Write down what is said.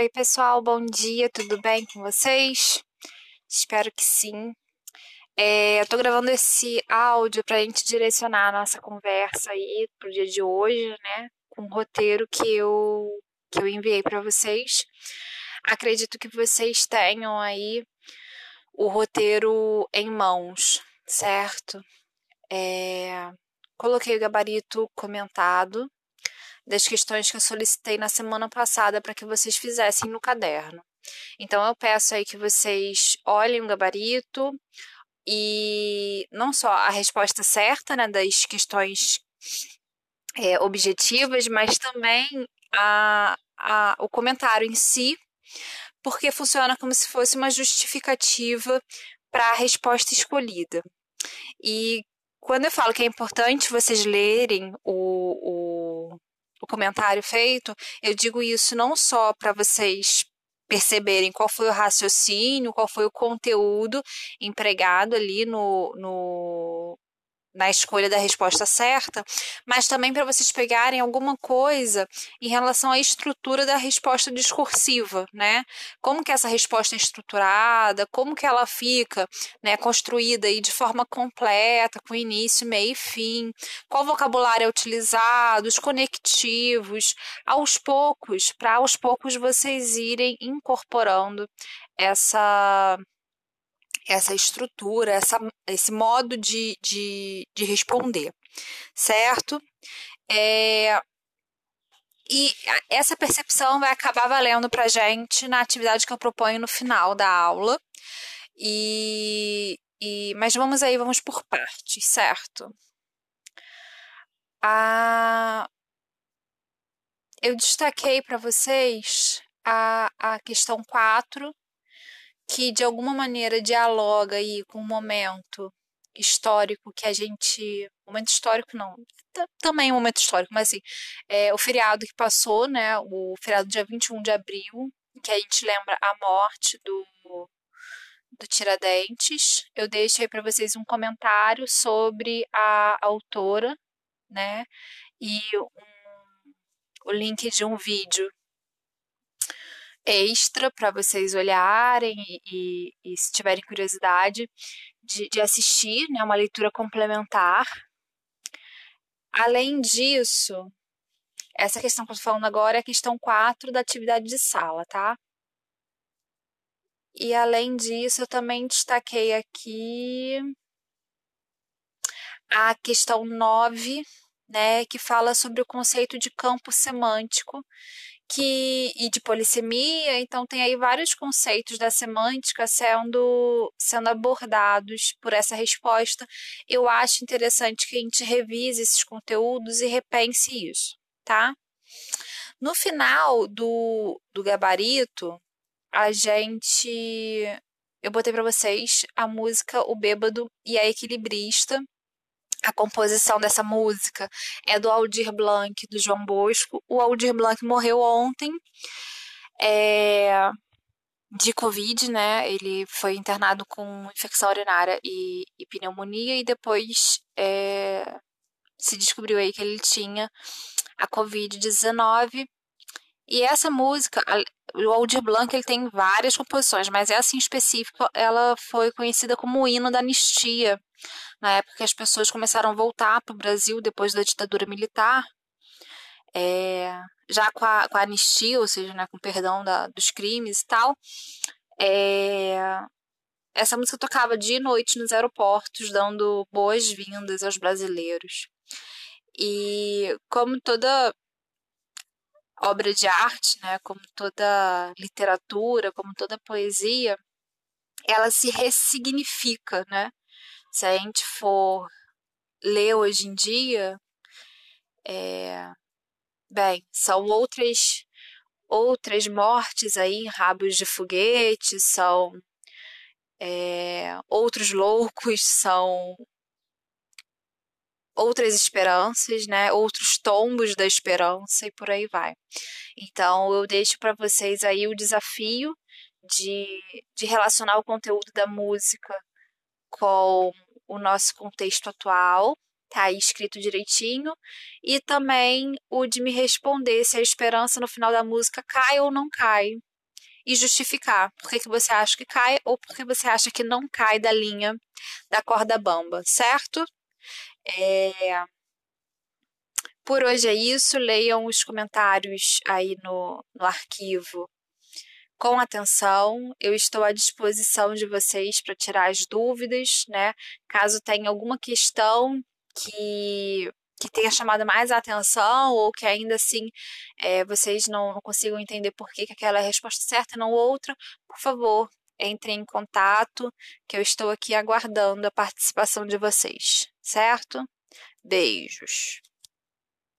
Oi, pessoal, bom dia, tudo bem com vocês? Espero que sim. É, eu tô gravando esse áudio pra gente direcionar a nossa conversa aí pro dia de hoje, né? Com o roteiro que eu, que eu enviei para vocês. Acredito que vocês tenham aí o roteiro em mãos, certo? É, coloquei o gabarito comentado das questões que eu solicitei na semana passada para que vocês fizessem no caderno. Então eu peço aí que vocês olhem o gabarito e não só a resposta certa, né, das questões é, objetivas, mas também a, a, o comentário em si, porque funciona como se fosse uma justificativa para a resposta escolhida. E quando eu falo que é importante vocês lerem o, o, o comentário feito, eu digo isso não só para vocês perceberem qual foi o raciocínio, qual foi o conteúdo empregado ali no, no, na escolha da resposta certa, mas também para vocês pegarem alguma coisa em relação à estrutura da resposta discursiva, né? Como que essa resposta é estruturada, como que ela fica, né, construída aí de forma completa, com início, meio e fim, qual vocabulário é utilizado, os conectivos, aos poucos, para aos poucos vocês irem incorporando essa essa estrutura, essa, esse modo de, de, de responder, certo? É, e essa percepção vai acabar valendo para gente na atividade que eu proponho no final da aula. E, e, mas vamos aí, vamos por partes, certo? A, eu destaquei para vocês a, a questão 4 que de alguma maneira dialoga aí com o momento histórico que a gente. Momento histórico não. Também um momento histórico, mas assim, é, o feriado que passou, né? O feriado dia 21 de abril, que a gente lembra a morte do, do Tiradentes. Eu deixo aí para vocês um comentário sobre a autora, né? E um, o link de um vídeo extra para vocês olharem e, e, e, se tiverem curiosidade de, de assistir, né, uma leitura complementar. Além disso, essa questão que eu estou falando agora é a questão 4 da atividade de sala, tá? E além disso, eu também destaquei aqui a questão 9, né, que fala sobre o conceito de campo semântico, que e de polissemia, então tem aí vários conceitos da semântica sendo sendo abordados por essa resposta. Eu acho interessante que a gente revise esses conteúdos e repense isso, tá? No final do, do gabarito, a gente eu botei para vocês a música O Bêbado e a Equilibrista, a composição dessa música é do Aldir Blanc, do João Bosco. O Aldir Blanc morreu ontem é, de Covid, né? Ele foi internado com infecção urinária e, e pneumonia e depois é, se descobriu aí que ele tinha a Covid-19. E essa música, o Aldir Blanc ele tem várias composições, mas essa em específico ela foi conhecida como o hino da anistia, na época que as pessoas começaram a voltar para o Brasil depois da ditadura militar, é, já com a, com a, anistia, ou seja, né, com o perdão da, dos crimes e tal, é, essa música tocava dia e noite nos aeroportos, dando boas-vindas aos brasileiros. E como toda obra de arte, né, como toda literatura, como toda poesia, ela se ressignifica, né? Se a gente for ler hoje em dia, é, bem, são outras outras mortes aí rabos de foguete, são é, outros loucos, são outras esperanças, né? Outros tombos da esperança e por aí vai. Então eu deixo para vocês aí o desafio de, de relacionar o conteúdo da música com o nosso contexto atual, tá aí escrito direitinho, e também o de me responder se a esperança no final da música cai ou não cai, e justificar por que, que você acha que cai ou por que você acha que não cai da linha da corda bamba, certo? É... Por hoje é isso. Leiam os comentários aí no, no arquivo com atenção. Eu estou à disposição de vocês para tirar as dúvidas, né? Caso tenha alguma questão que que tenha chamado mais a atenção ou que ainda assim é, vocês não, não, consigam entender por que, que aquela é a resposta certa e não outra, por favor, entrem em contato, que eu estou aqui aguardando a participação de vocês, certo? Beijos.